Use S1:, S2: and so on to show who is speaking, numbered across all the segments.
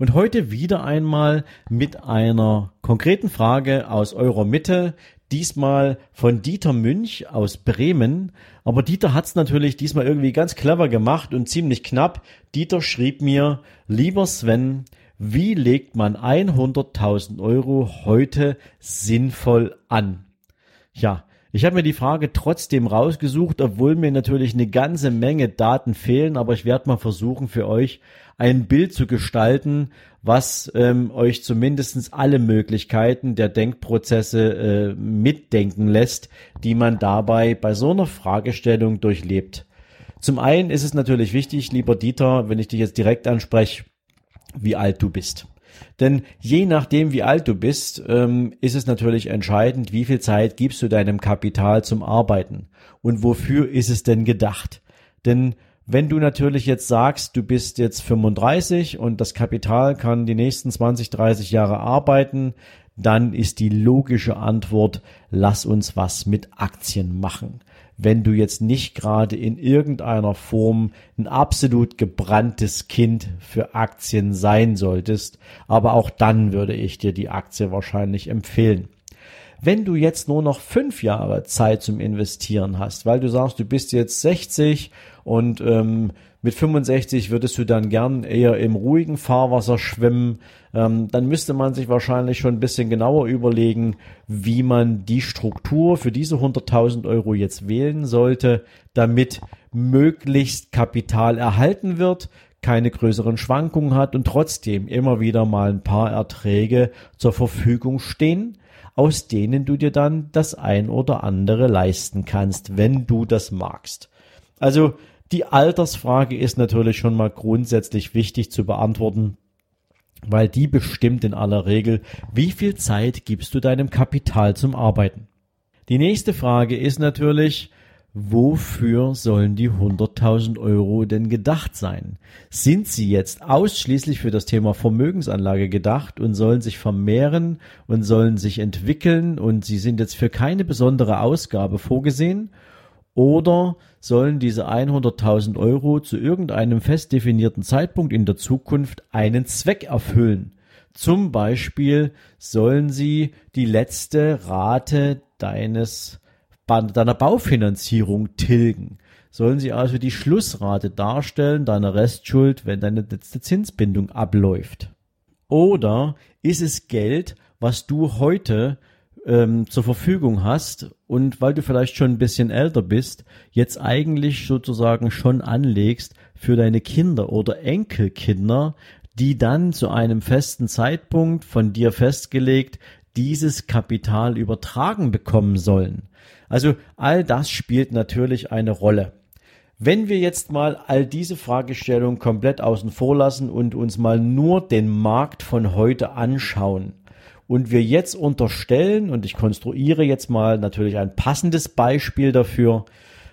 S1: Und heute wieder einmal mit einer konkreten Frage aus eurer Mitte, diesmal von Dieter Münch aus Bremen. Aber Dieter hat es natürlich diesmal irgendwie ganz clever gemacht und ziemlich knapp. Dieter schrieb mir, lieber Sven, wie legt man 100.000 Euro heute sinnvoll an? Ja, ich habe mir die Frage trotzdem rausgesucht, obwohl mir natürlich eine ganze Menge Daten fehlen, aber ich werde mal versuchen für euch ein Bild zu gestalten, was ähm, euch zumindestens alle Möglichkeiten der Denkprozesse äh, mitdenken lässt, die man dabei bei so einer Fragestellung durchlebt. Zum einen ist es natürlich wichtig, lieber Dieter, wenn ich dich jetzt direkt anspreche, wie alt du bist. Denn je nachdem, wie alt du bist, ähm, ist es natürlich entscheidend, wie viel Zeit gibst du deinem Kapital zum Arbeiten und wofür ist es denn gedacht. Denn wenn du natürlich jetzt sagst, du bist jetzt 35 und das Kapital kann die nächsten 20, 30 Jahre arbeiten, dann ist die logische Antwort, lass uns was mit Aktien machen wenn du jetzt nicht gerade in irgendeiner Form ein absolut gebranntes Kind für Aktien sein solltest. Aber auch dann würde ich dir die Aktie wahrscheinlich empfehlen. Wenn du jetzt nur noch fünf Jahre Zeit zum Investieren hast, weil du sagst, du bist jetzt 60 und ähm, mit 65 würdest du dann gern eher im ruhigen Fahrwasser schwimmen, ähm, dann müsste man sich wahrscheinlich schon ein bisschen genauer überlegen, wie man die Struktur für diese 100.000 Euro jetzt wählen sollte, damit möglichst Kapital erhalten wird, keine größeren Schwankungen hat und trotzdem immer wieder mal ein paar Erträge zur Verfügung stehen, aus denen du dir dann das ein oder andere leisten kannst, wenn du das magst. Also die Altersfrage ist natürlich schon mal grundsätzlich wichtig zu beantworten, weil die bestimmt in aller Regel, wie viel Zeit gibst du deinem Kapital zum Arbeiten. Die nächste Frage ist natürlich, wofür sollen die 100.000 Euro denn gedacht sein? Sind sie jetzt ausschließlich für das Thema Vermögensanlage gedacht und sollen sich vermehren und sollen sich entwickeln und sie sind jetzt für keine besondere Ausgabe vorgesehen? Oder sollen diese 100.000 Euro zu irgendeinem fest definierten Zeitpunkt in der Zukunft einen Zweck erfüllen? Zum Beispiel sollen sie die letzte Rate deines, deiner Baufinanzierung tilgen. Sollen sie also die Schlussrate darstellen deiner Restschuld, wenn deine letzte Zinsbindung abläuft? Oder ist es Geld, was du heute ähm, zur Verfügung hast und weil du vielleicht schon ein bisschen älter bist, jetzt eigentlich sozusagen schon anlegst für deine Kinder oder Enkelkinder, die dann zu einem festen Zeitpunkt von dir festgelegt dieses Kapital übertragen bekommen sollen. Also all das spielt natürlich eine Rolle. Wenn wir jetzt mal all diese Fragestellungen komplett außen vor lassen und uns mal nur den Markt von heute anschauen, und wir jetzt unterstellen, und ich konstruiere jetzt mal natürlich ein passendes Beispiel dafür,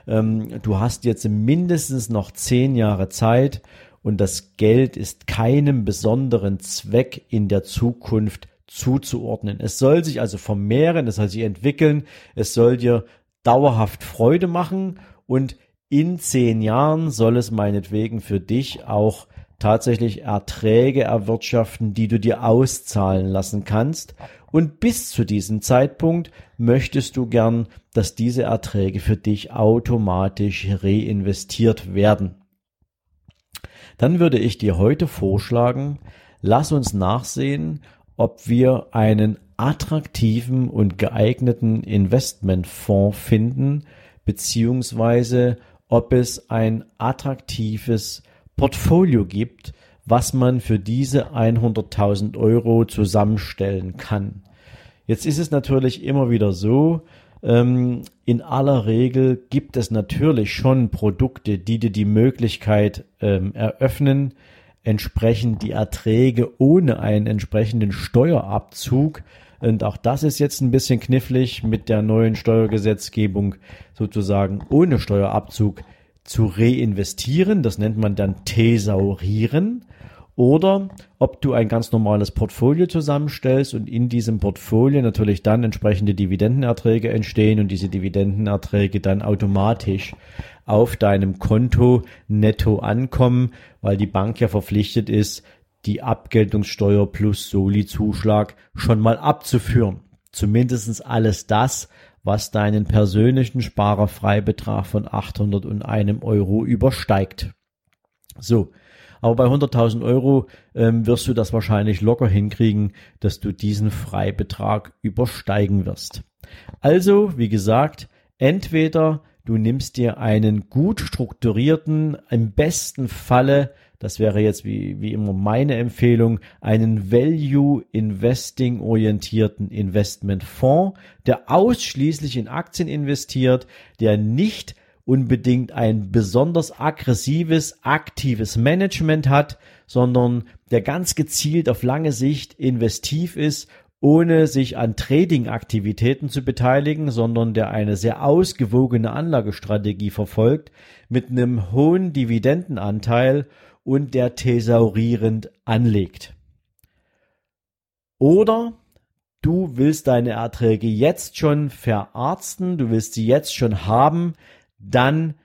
S1: ähm, du hast jetzt mindestens noch zehn Jahre Zeit und das Geld ist keinem besonderen Zweck in der Zukunft zuzuordnen. Es soll sich also vermehren, es soll sich entwickeln, es soll dir dauerhaft Freude machen und in zehn Jahren soll es meinetwegen für dich auch tatsächlich Erträge erwirtschaften, die du dir auszahlen lassen kannst. Und bis zu diesem Zeitpunkt möchtest du gern, dass diese Erträge für dich automatisch reinvestiert werden. Dann würde ich dir heute vorschlagen, lass uns nachsehen, ob wir einen attraktiven und geeigneten Investmentfonds finden, beziehungsweise ob es ein attraktives Portfolio gibt, was man für diese 100.000 Euro zusammenstellen kann. Jetzt ist es natürlich immer wieder so, ähm, in aller Regel gibt es natürlich schon Produkte, die dir die Möglichkeit ähm, eröffnen, entsprechend die Erträge ohne einen entsprechenden Steuerabzug. Und auch das ist jetzt ein bisschen knifflig mit der neuen Steuergesetzgebung sozusagen ohne Steuerabzug zu reinvestieren. Das nennt man dann Thesaurieren. Oder ob du ein ganz normales Portfolio zusammenstellst und in diesem Portfolio natürlich dann entsprechende Dividendenerträge entstehen und diese Dividendenerträge dann automatisch auf deinem Konto netto ankommen, weil die Bank ja verpflichtet ist, die Abgeltungssteuer plus Soli-Zuschlag schon mal abzuführen. Zumindestens alles das, was deinen persönlichen Sparerfreibetrag von 801 Euro übersteigt. So. Aber bei 100.000 Euro ähm, wirst du das wahrscheinlich locker hinkriegen, dass du diesen Freibetrag übersteigen wirst. Also, wie gesagt, entweder du nimmst dir einen gut strukturierten, im besten Falle, das wäre jetzt wie, wie immer meine Empfehlung, einen Value Investing orientierten Investmentfonds, der ausschließlich in Aktien investiert, der nicht unbedingt ein besonders aggressives, aktives Management hat, sondern der ganz gezielt auf lange Sicht investiv ist, ohne sich an Trading-Aktivitäten zu beteiligen, sondern der eine sehr ausgewogene Anlagestrategie verfolgt, mit einem hohen Dividendenanteil und der thesaurierend anlegt. Oder du willst deine Erträge jetzt schon verarzten, du willst sie jetzt schon haben, dann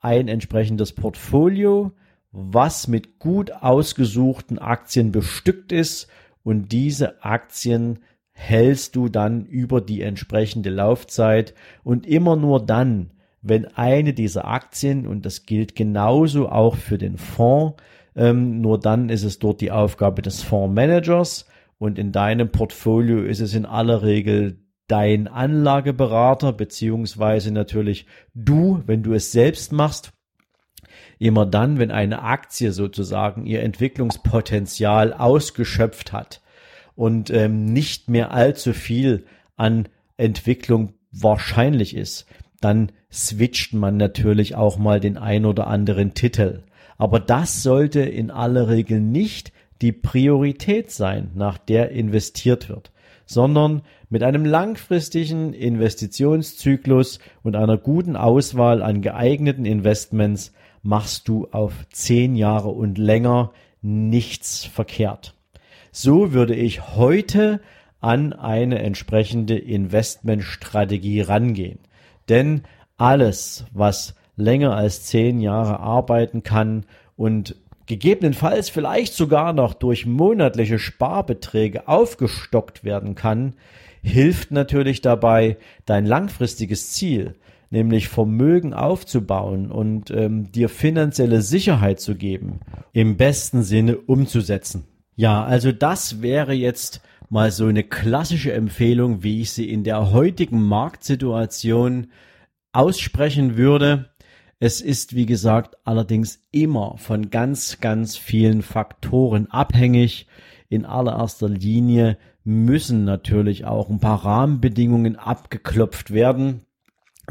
S1: ein entsprechendes Portfolio, was mit gut ausgesuchten Aktien bestückt ist und diese Aktien hältst du dann über die entsprechende Laufzeit und immer nur dann, wenn eine dieser Aktien, und das gilt genauso auch für den Fonds, ähm, nur dann ist es dort die Aufgabe des Fondsmanagers. Und in deinem Portfolio ist es in aller Regel dein Anlageberater beziehungsweise natürlich du, wenn du es selbst machst, immer dann, wenn eine Aktie sozusagen ihr Entwicklungspotenzial ausgeschöpft hat und ähm, nicht mehr allzu viel an Entwicklung wahrscheinlich ist, dann switcht man natürlich auch mal den ein oder anderen Titel. Aber das sollte in aller Regel nicht die Priorität sein, nach der investiert wird sondern mit einem langfristigen Investitionszyklus und einer guten Auswahl an geeigneten Investments machst du auf zehn Jahre und länger nichts verkehrt. So würde ich heute an eine entsprechende Investmentstrategie rangehen. Denn alles, was länger als zehn Jahre arbeiten kann und gegebenenfalls vielleicht sogar noch durch monatliche Sparbeträge aufgestockt werden kann, hilft natürlich dabei, dein langfristiges Ziel, nämlich Vermögen aufzubauen und ähm, dir finanzielle Sicherheit zu geben, im besten Sinne umzusetzen. Ja, also das wäre jetzt mal so eine klassische Empfehlung, wie ich sie in der heutigen Marktsituation aussprechen würde. Es ist, wie gesagt, allerdings immer von ganz, ganz vielen Faktoren abhängig. In allererster Linie müssen natürlich auch ein paar Rahmenbedingungen abgeklopft werden.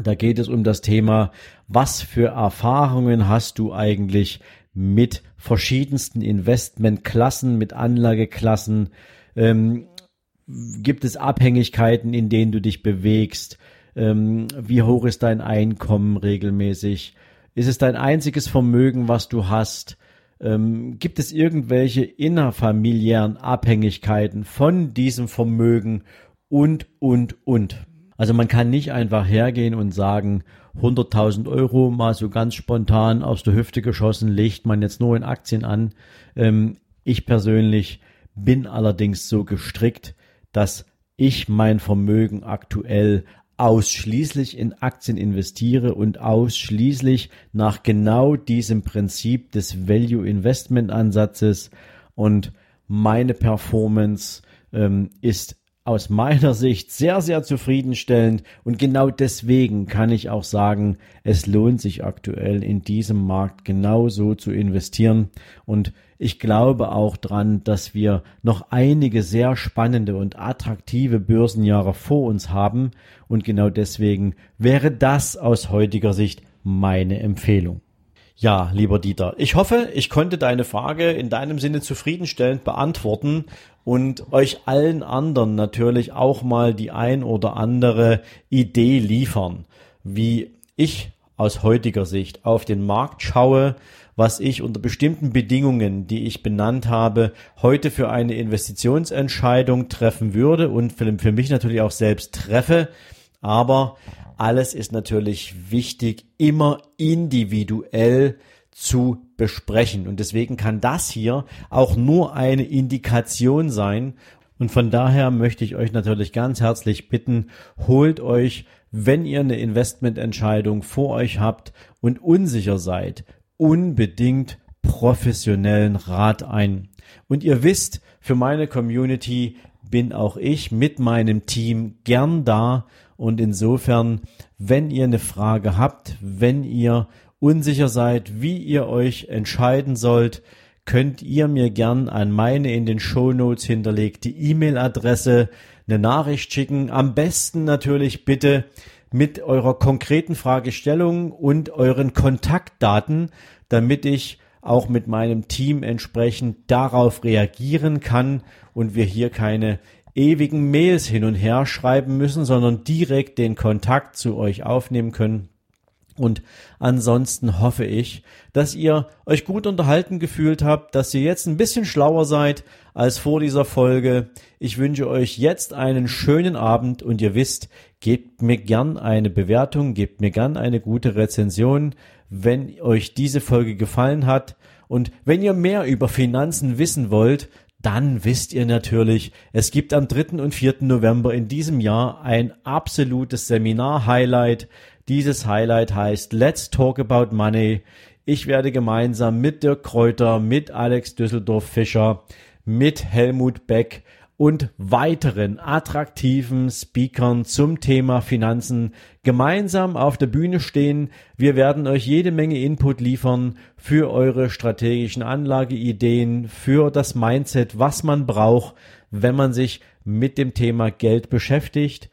S1: Da geht es um das Thema, was für Erfahrungen hast du eigentlich mit verschiedensten Investmentklassen, mit Anlageklassen? Ähm, gibt es Abhängigkeiten, in denen du dich bewegst? Ähm, wie hoch ist dein Einkommen regelmäßig? Ist es dein einziges Vermögen, was du hast? Ähm, gibt es irgendwelche innerfamiliären Abhängigkeiten von diesem Vermögen und, und, und? Also man kann nicht einfach hergehen und sagen, 100.000 Euro mal so ganz spontan aus der Hüfte geschossen, legt man jetzt nur in Aktien an. Ähm, ich persönlich bin allerdings so gestrickt, dass ich mein Vermögen aktuell ausschließlich in Aktien investiere und ausschließlich nach genau diesem Prinzip des Value Investment Ansatzes. Und meine Performance ähm, ist aus meiner Sicht sehr, sehr zufriedenstellend. Und genau deswegen kann ich auch sagen, es lohnt sich aktuell in diesem Markt genauso zu investieren. Und ich glaube auch dran, dass wir noch einige sehr spannende und attraktive Börsenjahre vor uns haben. Und genau deswegen wäre das aus heutiger Sicht meine Empfehlung. Ja, lieber Dieter, ich hoffe, ich konnte deine Frage in deinem Sinne zufriedenstellend beantworten und euch allen anderen natürlich auch mal die ein oder andere Idee liefern, wie ich aus heutiger Sicht auf den Markt schaue, was ich unter bestimmten Bedingungen, die ich benannt habe, heute für eine Investitionsentscheidung treffen würde und für, mich natürlich auch selbst treffe. Aber alles ist natürlich wichtig, immer individuell zu besprechen. Und deswegen kann das hier auch nur eine Indikation sein. Und von daher möchte ich euch natürlich ganz herzlich bitten, holt euch, wenn ihr eine Investmententscheidung vor euch habt und unsicher seid, unbedingt professionellen Rat ein. Und ihr wisst, für meine Community bin auch ich mit meinem Team gern da und insofern, wenn ihr eine Frage habt, wenn ihr unsicher seid, wie ihr euch entscheiden sollt, könnt ihr mir gern an meine in den Show Notes hinterlegte E-Mail-Adresse eine Nachricht schicken. Am besten natürlich bitte mit eurer konkreten Fragestellung und euren Kontaktdaten, damit ich auch mit meinem Team entsprechend darauf reagieren kann und wir hier keine ewigen Mails hin und her schreiben müssen, sondern direkt den Kontakt zu euch aufnehmen können. Und ansonsten hoffe ich, dass ihr euch gut unterhalten gefühlt habt, dass ihr jetzt ein bisschen schlauer seid als vor dieser Folge. Ich wünsche euch jetzt einen schönen Abend und ihr wisst, gebt mir gern eine Bewertung, gebt mir gern eine gute Rezension, wenn euch diese Folge gefallen hat. Und wenn ihr mehr über Finanzen wissen wollt, dann wisst ihr natürlich, es gibt am 3. und 4. November in diesem Jahr ein absolutes Seminar-Highlight. Dieses Highlight heißt Let's Talk About Money. Ich werde gemeinsam mit Dirk Kräuter, mit Alex Düsseldorf-Fischer, mit Helmut Beck und weiteren attraktiven Speakern zum Thema Finanzen gemeinsam auf der Bühne stehen. Wir werden euch jede Menge Input liefern für eure strategischen Anlageideen, für das Mindset, was man braucht, wenn man sich mit dem Thema Geld beschäftigt.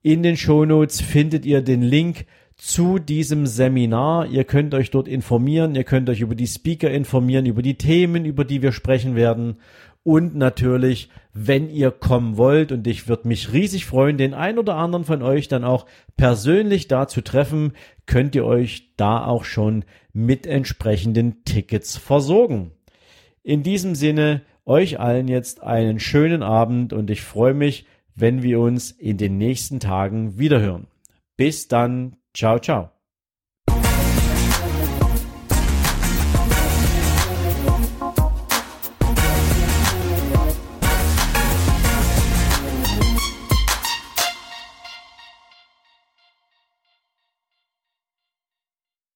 S1: In den Shownotes findet ihr den Link zu diesem Seminar. Ihr könnt euch dort informieren, ihr könnt euch über die Speaker informieren, über die Themen, über die wir sprechen werden und natürlich, wenn ihr kommen wollt, und ich würde mich riesig freuen, den ein oder anderen von euch dann auch persönlich da zu treffen, könnt ihr euch da auch schon mit entsprechenden Tickets versorgen. In diesem Sinne, euch allen jetzt einen schönen Abend und ich freue mich, wenn wir uns in den nächsten Tagen wiederhören. Bis dann, ciao, ciao.